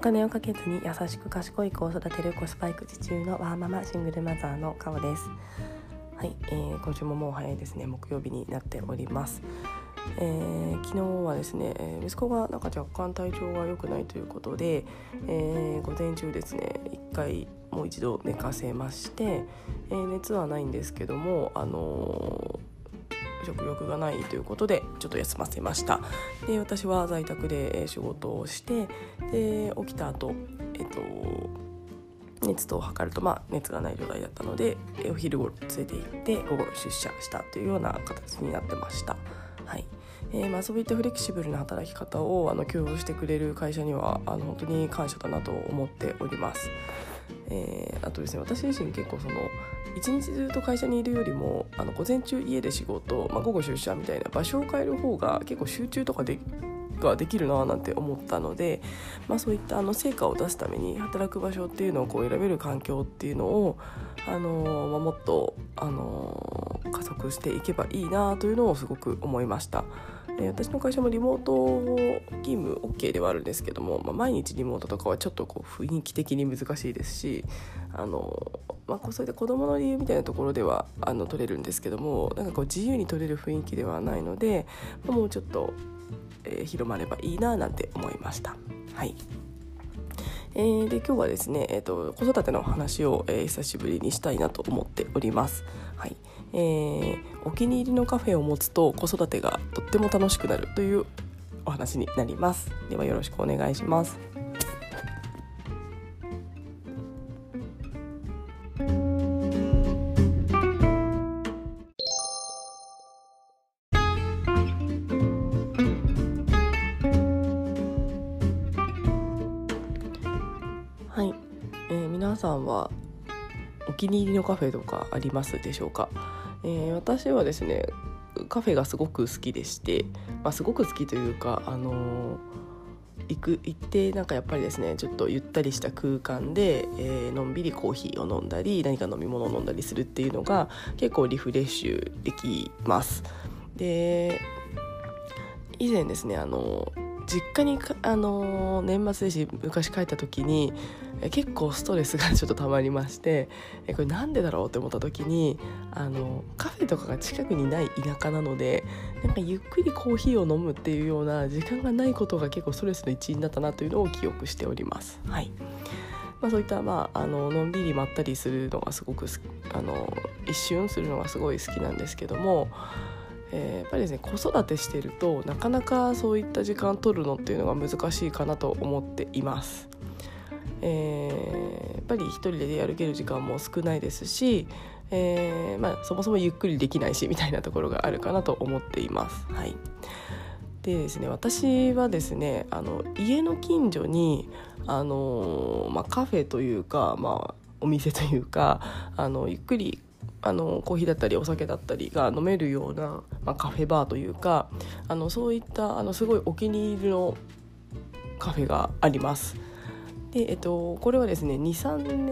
金をかけずに優しく賢い子を育てるコスパ育児中のワーママシングルマザーのカオです。はい、えー、今週ももう早いですね。木曜日になっております。えー、昨日はですね息子がなんか若干体調が良くないということで、えー、午前中ですね1回もう一度寝かせまして、えー、熱はないんですけども、あの食欲がないということでちょっと休ませましたで私は在宅で仕事をしてで起きた後えっと熱とを測ると、まあ、熱がない状態だったのでお昼頃連れて行って午後出社したというような形になってました。はいえーまあ、そういったフレキシブルな働き方をあの共有してくれる会社にはあの本当に感謝だなと思っております。えー、あとですね私自身結構その一日ずっと会社にいるよりもあの午前中家で仕事、まあ、午後出社みたいな場所を変える方が結構集中とかでができるななんて思ったので、まあ、そういったあの成果を出すために働く場所っていうのをこう選べる環境っていうのを、あのま、もっと、あの加速していけばいいなというのをすごく思いました。え私の会社もリモート勤務 OK ではあるんですけども、まあ、毎日リモートとかはちょっとこう雰囲気的に難しいですしあの、まあ、そういった子どもの理由みたいなところではあの取れるんですけどもなんかこう自由に取れる雰囲気ではないので、まあ、もうちょっと、えー、広まればいいななんて思いました。はいえー、で今日はですね、えーと、子育ての話を、えー、久しぶりにしたいなと思っております。はいえー、お気に入りのカフェを持つと子育てがとっても楽しくなるというお話になります。ではよろしくお願いします。気に入りのカフェとかありますでしょうか、えー、私はですねカフェがすごく好きでして、まあ、すごく好きというかあのー、行く行ってなんかやっぱりですねちょっとゆったりした空間で、えー、のんびりコーヒーを飲んだり何か飲み物を飲んだりするっていうのが結構リフレッシュできます。で以前ですねあの実家にあの年末年始昔帰った時に結構ストレスがちょっとたまりましてこれなんでだろうって思った時にあのカフェとかが近くにない田舎なのでなんかゆっくりコーヒーを飲むっていうような時間がないことが結構ストレスの一因だったなというのを記憶しております。はいまあ、そういった、まあ、あののんびりまったりするのがすごくあの一瞬するのがすごい好きなんですけどもえー、やっぱりですね子育てしてるとなかなかそういった時間取るのっていうのが難しいかなと思っています。えー、やっぱり一人で出歩ける時間も少ないですし、えー、まあ、そもそもゆっくりできないしみたいなところがあるかなと思っています。はい、でですね私はですねあの家の近所にあの、まあ、カフェというか、まあ、お店というかあのゆっくりあのコーヒーだったりお酒だったりが飲めるような、まあ、カフェバーというかあのそういったあのすごいお気に入りのカフェがあります。でえっと、これはですね23年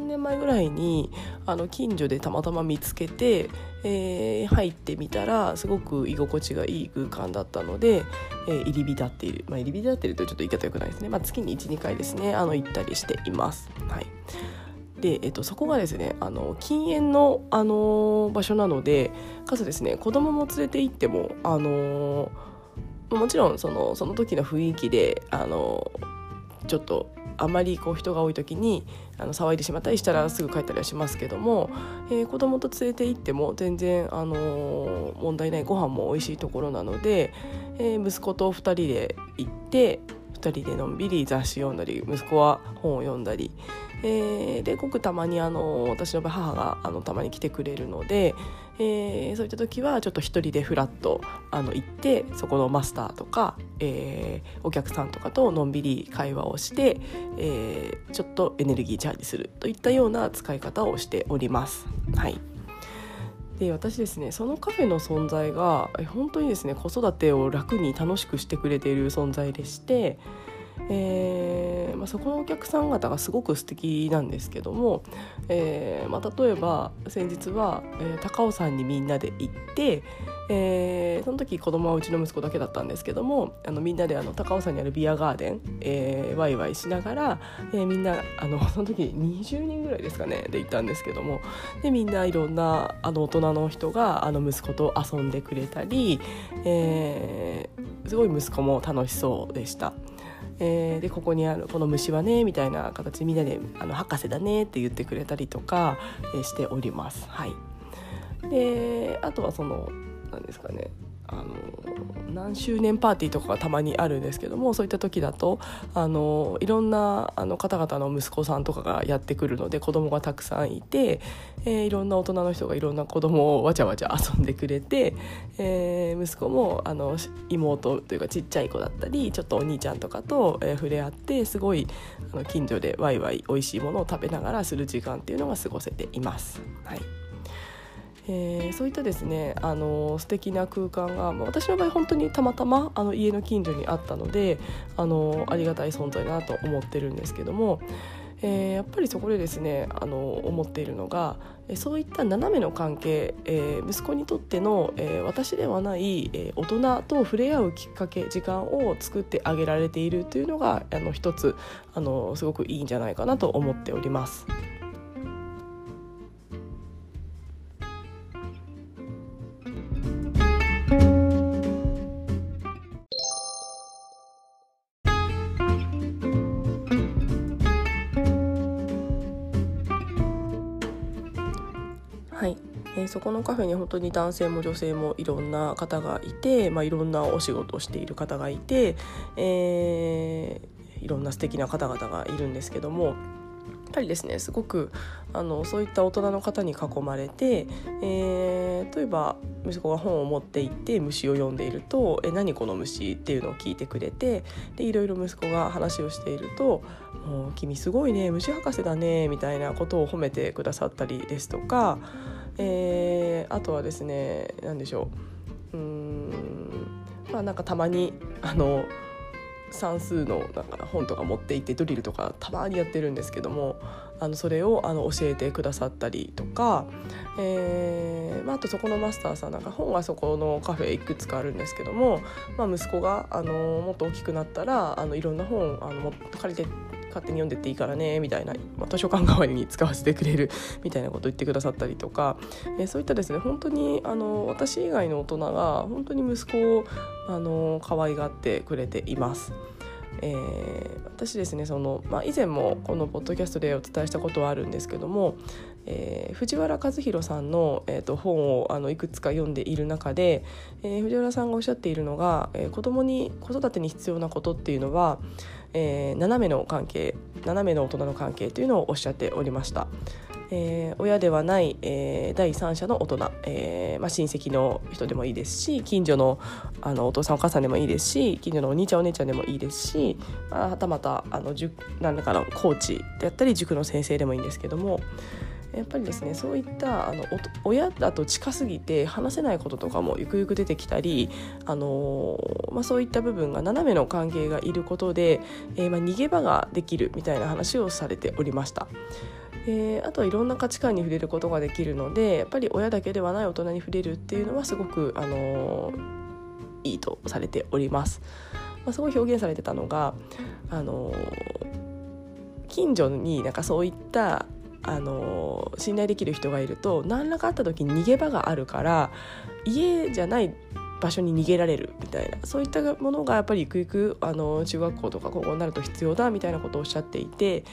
年前ぐらいにあの近所でたまたま見つけて、えー、入ってみたらすごく居心地がいい空間だったので、えー、入り浸っている、まあ、入り浸っているとちょっと言い方よくないですね、まあ、月に12回ですねあの行ったりしています。はいで、えっと、そこがですねあの禁煙の、あの場所なのでかつですね子供も連れて行っても、あのもちろんそのその時の雰囲気で、あのちょっとあまりこう人が多い時にあの騒いでしまったりしたらすぐ帰ったりはしますけども、えー、子供と連れて行っても全然、あの問題ないご飯も美味しいところなので、えー、息子と2人で行って2人でのんびり雑誌読んだり息子は本を読んだり、えー、でごくたまにあの私の母があのたまに来てくれるので、えー、そういった時はちょっと一人でフラッとあの行ってそこのマスターとか、えー、お客さんとかとのんびり会話をして、えー、ちょっとエネルギーチャージするといったような使い方をしております。はいで私ですねそのカフェの存在が本当にですね子育てを楽に楽しくしてくれている存在でして、えーまあ、そこのお客さん方がすごく素敵なんですけども、えーまあ、例えば先日は、えー、高尾山にみんなで行って、えー、その時子供はうちの息子だけだったんですけどもあのみんなであの高尾山にあるビアガーデン、えー、ワイワイしながら、えー、みんなあの その時20人ぐらいですかねで行ったんですけどもでみんないろんなあの大人の人があの息子と遊んでくれたり、えー、すごい息子も楽しそうでした。えー、でここにあるこの虫はねみたいな形でみんなで「あの博士だね」って言ってくれたりとか、えー、しております。はい、であとはその何ですかねあの何周年パーティーとかがたまにあるんですけどもそういった時だとあのいろんなあの方々の息子さんとかがやってくるので子供がたくさんいて、えー、いろんな大人の人がいろんな子供をわちゃわちゃ遊んでくれて、えー、息子もあの妹というかちっちゃい子だったりちょっとお兄ちゃんとかと、えー、触れ合ってすごいあの近所でワイワイ美味しいものを食べながらする時間っていうのが過ごせています。はいえー、そういったですねあの素敵な空間が、まあ、私の場合本当にたまたまあの家の近所にあったのであのありがたい存在だなと思ってるんですけども、えー、やっぱりそこでですねあの思っているのがそういった斜めの関係、えー、息子にとっての、えー、私ではない、えー、大人と触れ合うきっかけ時間を作ってあげられているというのがあの一つあのすごくいいんじゃないかなと思っております。そこのカフェに本当に男性も女性もいろんな方がいて、まあ、いろんなお仕事をしている方がいて、えー、いろんな素敵な方々がいるんですけどもやっぱりですねすごくあのそういった大人の方に囲まれて、えー、例えば息子が本を持って行って虫を読んでいると「え何この虫?」っていうのを聞いてくれてでいろいろ息子が話をしていると「もう君すごいね虫博士だね」みたいなことを褒めてくださったりですとかえー、あとはですね何でしょううんまあなんかたまにあの算数のなんか本とか持っていってドリルとかたまにやってるんですけどもあのそれをあの教えてくださったりとか、えーまあ、あとそこのマスターさんなんか本がそこのカフェいくつかあるんですけども、まあ、息子があのもっと大きくなったらあのいろんな本あの借りて勝手に読んでっていいからねみたいな、まあ、図書館代わりに使わせてくれる みたいなことを言ってくださったりとか、えー、そういったですね本当にあの私以外の大人が本当に息子をあの可愛がってくれています。えー、私ですねその、まあ、以前もこのポッドキャストでお伝えしたことはあるんですけども、えー、藤原和弘さんの、えーと、本をあのいくつか読んでいる中で、えー、藤原さんがおっしゃっているのが、えー、子供に子育てに必要なことっていうのは、えー、斜めの関係斜めの大人の関係というのをおっしゃっておりました。えー、親ではない、えー、第三者の大人、えーまあ、親戚の人でもいいですし近所のあのお父さんお母さんでもいいですし近所のお兄ちゃんお姉ちゃんでもいいですし、はたまた何らかのコーチであったり塾の先生でもいいんですけどもやっぱりですねそういったあの親だと近すぎて話せないこととかもゆくゆく出てきたり、あのー、まあ、そういった部分が斜めの関係がいることで、えー、まあ、逃げ場ができるみたいな話をされておりました。えー、あとはいろんな価値観に触れることができるのでやっぱり親だけではない大人に触れるっていうのはすごく、あのいいとされております。まあ、すごい表現されてたのが、あの近所になんかそういったあの信頼できる人がいると何らかあった時に逃げ場があるから家じゃない場所に逃げられるみたいなそういったものがやっぱりゆくゆくあの中学校とか高校になると必要だみたいなことをおっしゃっていて、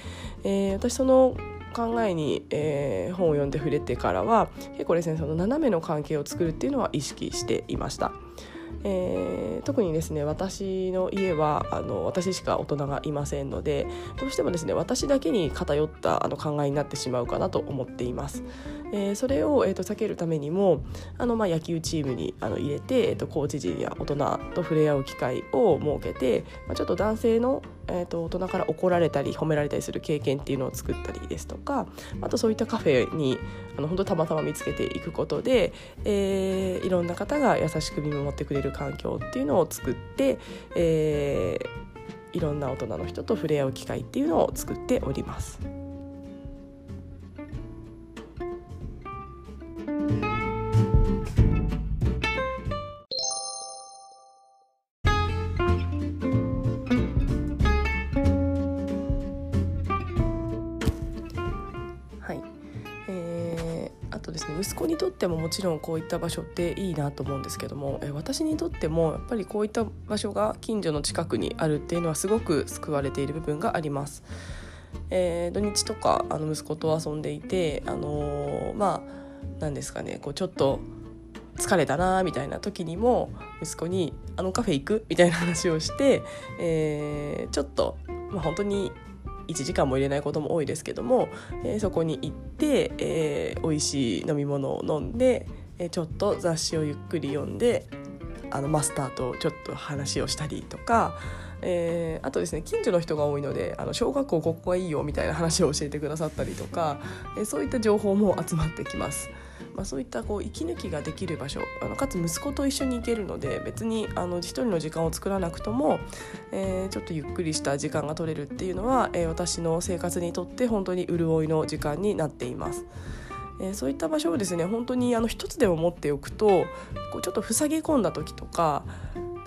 えー、私その考えに、えー、本を読んで触れてからは結構ですねその斜めの関係を作るっていうのは意識していました。えー、特にですね私の家はあの私しか大人がいませんのでどうしてもですね私だけに偏ったあの考えになってしまうかなと思っています。えー、それを、えーと、避けるためにもあの、まあ、野球チームにあの入れて、えーと、コーチ陣や大人と触れ合う機会を設けて、まあ、ちょっと男性の、えーと、大人から怒られたり褒められたりする経験っていうのを作ったりですとかあとそういったカフェにあの本当たまたま見つけていくことで、えー、いろんな方が優しく見守ってくれる環境っていうのを作って、えーいろんな大人の人と触れ合う機会っていうのを作っております。とってももちろんこういった場所っていいなと思うんですけどもえ私にとってもやっぱりこういった場所が近所の近くにあるっていうのはすごく救われている部分があります。えー、土日とかあの息子と遊んでいて、あのー、まあ何ですかねこうちょっと疲れたなみたいな時にも息子に「あのカフェ行く?」みたいな話をして、えー、ちょっと、まあ、本当に1時間も入れないことも多いですけども、えー、そこに行って、えー、美味しい飲み物を飲んで、えー、ちょっと雑誌をゆっくり読んであのマスターとちょっと話をしたりとか、えー、あとですね近所の人が多いのであの小学校ここがいいよみたいな話を教えてくださったりとか、えー、そういった情報も集まってきます。まあ、そういったこう息抜きができる場所あのかつ息子と一緒に行けるので別にあの一人の時間を作らなくとも、えー、ちょっとゆっくりした時間が取れるっていうのは、えー、私の生活にとって本当に潤いの時間になっています。えー、そういった場所をですね本当にあの一つでも持っておくとこうちょっと塞ぎ込んだ時とか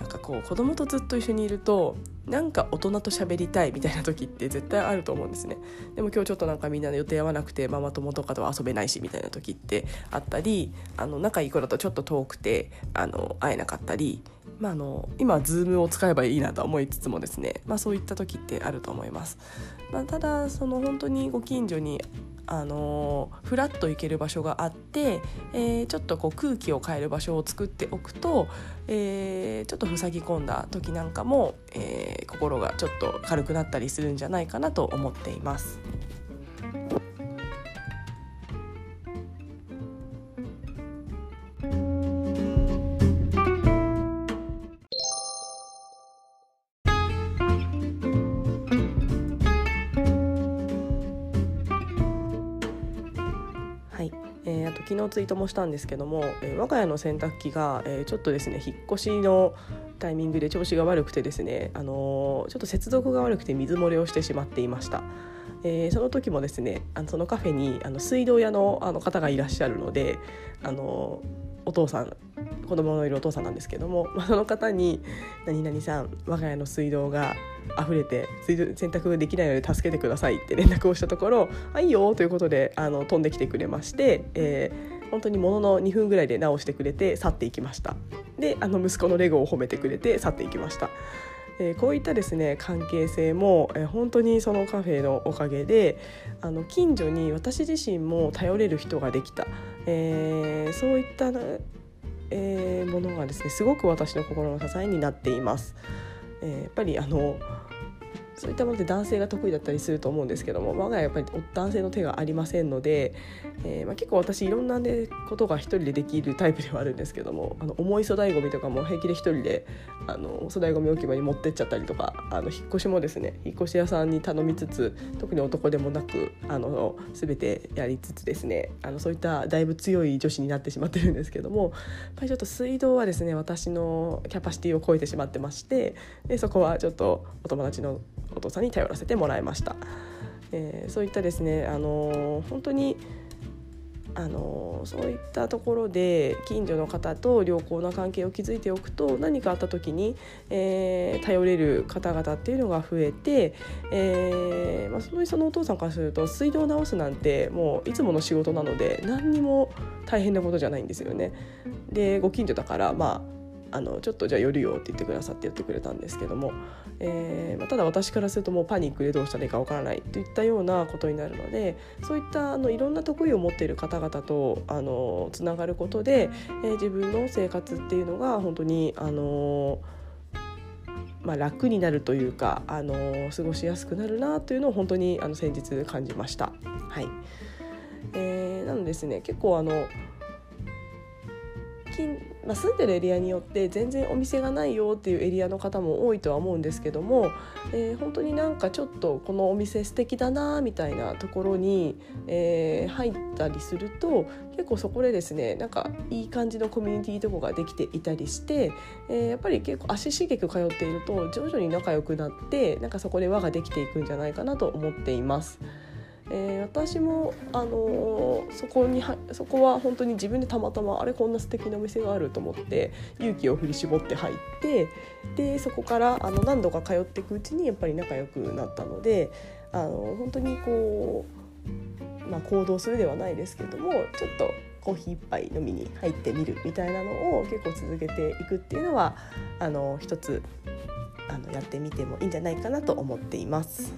なんかこう子供とずっと一緒にいるとなんか大人と喋りたいみたいな時って絶対あると思うんですね。でも今日ちょっとなんかみんなの予定合わなくてママ友とかとは遊べないしみたいな時ってあったりあの仲いい子だとちょっと遠くてあの会えなかったり、まあ、あの今は Zoom を使えばいいなと思いつつもですね、まあ、そういった時ってあると思います、まあ、ただその本当にご近所にあのフラッと行ける場所があって、えー、ちょっとこう空気を変える場所を作っておくと、えー、ちょっと塞ぎ込んだ時なんかも、えー、心がちょっと軽くなったりするんじゃないかなと思っています。ツイートもしたんですけども、えー、我が家の洗濯機が、えー、ちょっとですね引っ越しのタイミングで調子が悪くてですね、あのー、ちょっと接続が悪くて水漏れをしてしまっていました。えー、その時もですねあのそのカフェにあの水道屋のあの方がいらっしゃるので、あのお父さん子供のいるお父さんなんですけども、まあ、その方に「何々さん我が家の水道が溢れて水道洗濯できないので助けてください」って連絡をしたところ「あいいよ」ということであの飛んできてくれまして、えー、本当にものの2分ぐらいで直してくれて去っていきましたであの息子のレゴを褒めてくれて去っていきました。えー、こういったですね関係性も、えー、本当にそのカフェのおかげであの近所に私自身も頼れる人ができた、えー、そういったえー、ものがですねすごく私の心の支えになっています。えー、やっぱりあのそういったものって男性が得意だったりすると思うんですけども我が家やっぱり男性の手がありませんので、えー、まあ、結構私いろんな、ね、ことが一人でできるタイプではあるんですけどもあの重い粗大ごみとかも平気で一人であの粗大ごみ置き場に持ってっちゃったりとかあの引っ越しもですね引っ越し屋さんに頼みつつ特に男でもなくあの全てやりつつですねあのそういっただいぶ強い女子になってしまってるんですけどもやっぱりちょっと水道はですね私のキャパシティを超えてしまってましてでそこはちょっとお友達のお父さんに頼らせてもらいました。えー、そういったですね、あのー、本当にあのそういったところで近所の方と良好な関係を築いておくと何かあった時に、えー、頼れる方々っていうのが増えて、えーまあ、そのそのお父さんからすると水道を直すなんてもういつもの仕事なので何にも大変なことじゃないんですよね。でご近所だからまああのちょっとじゃあ寄るよって言ってくださってやってくれたんですけども、えーまあ、ただ私からするともうパニックでどうしたらいいかわからないといったようなことになるのでそういったあのいろんな得意を持っている方々とあのつながることで、えー、自分の生活っていうのが本当にあのまあ、楽になるというか、あの過ごしやすくなるなというのを本当にあの先日感じました。はいえー、なのですね結構あの近、まあ、住んでるエリアによって全然お店がないよっていうエリアの方も多いとは思うんですけども、えー、本当になんかちょっとこのお店素敵だなみたいなところに、えー、入ったりすると結構そこでですねなんかいい感じのコミュニティとかができていたりして、えー、やっぱり結構足しげく通っていると徐々に仲良くなってなんかそこで輪ができていくんじゃないかなと思っています。えー、私も、あのー、そこにそこは本当に自分でたまたまあれこんな素敵なお店があると思って勇気を振り絞って入ってでそこからあの何度か通っていくうちにやっぱり仲良くなったので、あのー、本当にこう、まあ、行動するではないですけどもちょっとコーヒー一杯飲みに入ってみるみたいなのを結構続けていくっていうのはあの一つあのやってみてもいいんじゃないかなと思っています。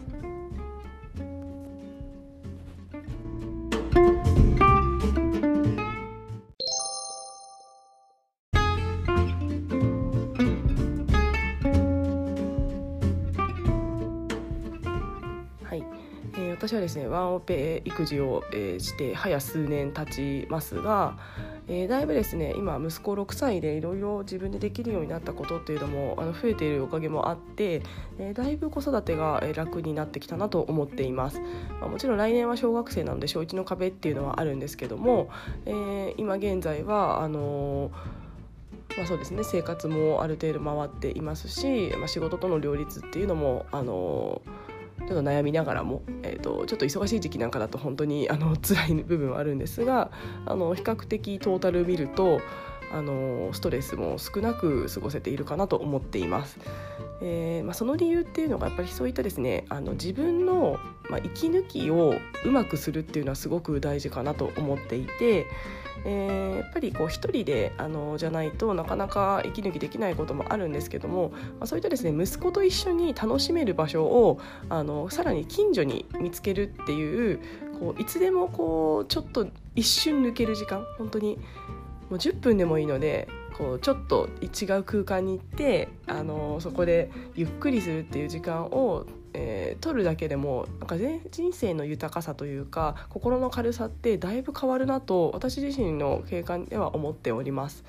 ですねワンオペ育児を、えー、して早数年経ちますが、えー、だいぶですね今息子6歳でいろいろ自分でできるようになったことっていうのもあの増えているおかげもあって、えー、だいぶ子育てが楽になってきたなと思っています、まあ、もちろん来年は小学生なので小1の壁っていうのはあるんですけども、えー、今現在はあのまあ、そうですね生活もある程度回っていますし、まあ、仕事との両立っていうのもあのちょっと悩みながらも、えーと、ちょっと忙しい時期なんかだと本当にあの辛い部分はあるんですがあの比較的トータル見るとあのストレスも少なく過ごせているかなと思っています。えーまあ、その理由っていうのがやっぱりそういったですねあの自分の、まあ、息抜きをうまくするっていうのはすごく大事かなと思っていて、えー、やっぱりこう一人であのじゃないとなかなか息抜きできないこともあるんですけども、まあ、そういったですね息子と一緒に楽しめる場所をあのさらに近所に見つけるっていうこういつでもこうちょっと一瞬抜ける時間本当にもう10分でもいいのでこうちょっと違う空間に行ってあのそこでゆっくりするっていう時間を、えー、取るだけでもなんか人生の豊かさというか心の軽さってだいぶ変わるなと私自身の経験では思っております。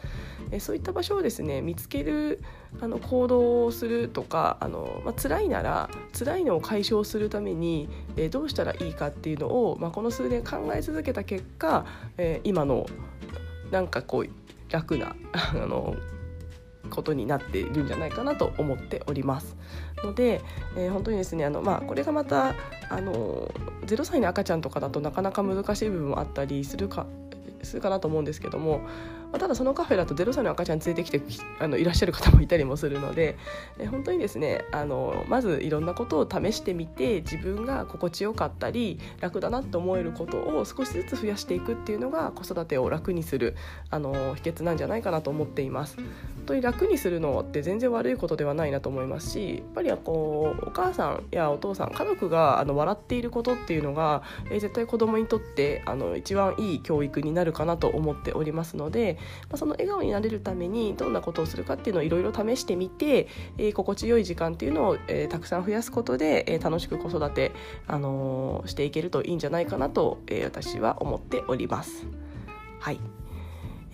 えー、そういった場所をですね見つけるあの行動をするとかあの、まあ辛いなら辛いのを解消するために、えー、どうしたらいいかっていうのを、まあ、この数年考え続けた結果、えー、今のなんかこう楽な あのことになっているんじゃないかなと思っております。ので、えー、本当にですねあの、まあ、これがまたあの0歳の赤ちゃんとかだとなかなか難しい部分もあったりするかするかなと思うんですけどもまあ、ただそのカフェだと0歳の赤ちゃん連れてきてあのいらっしゃる方もいたりもするのでえ本当にですねあのまずいろんなことを試してみて自分が心地よかったり楽だなと思えることを少しずつ増やしていくっていうのが子育てを楽にするあの秘訣なんじゃないかなと思っています。本当に楽にするのって全然悪いことではないなと思いますしやっぱりこうお母さんやお父さん家族があの笑っていることっていうのが、えー、絶対子供にとってあの一番いい教育になるかなと思っておりますのでまあ、その笑顔になれるためにどんなことをするかっていうのをいろいろ試してみて、えー、心地よい時間っていうのを、えー、たくさん増やすことで、えー、楽しく子育て、あのー、していけるといいんじゃないかなと、えー、私は思っております。はい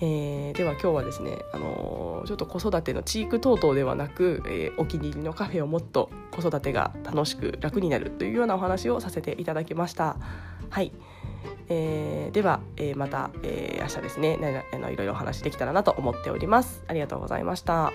えー、では今日はですね、あのー、ちょっと子育てのチーク等々ではなく、えー、お気に入りのカフェをもっと子育てが楽しく楽になるというようなお話をさせていただきました。はいえー、では、えー、また、えー、明日ですねあのいろいろお話できたらなと思っております。ありがとうございました。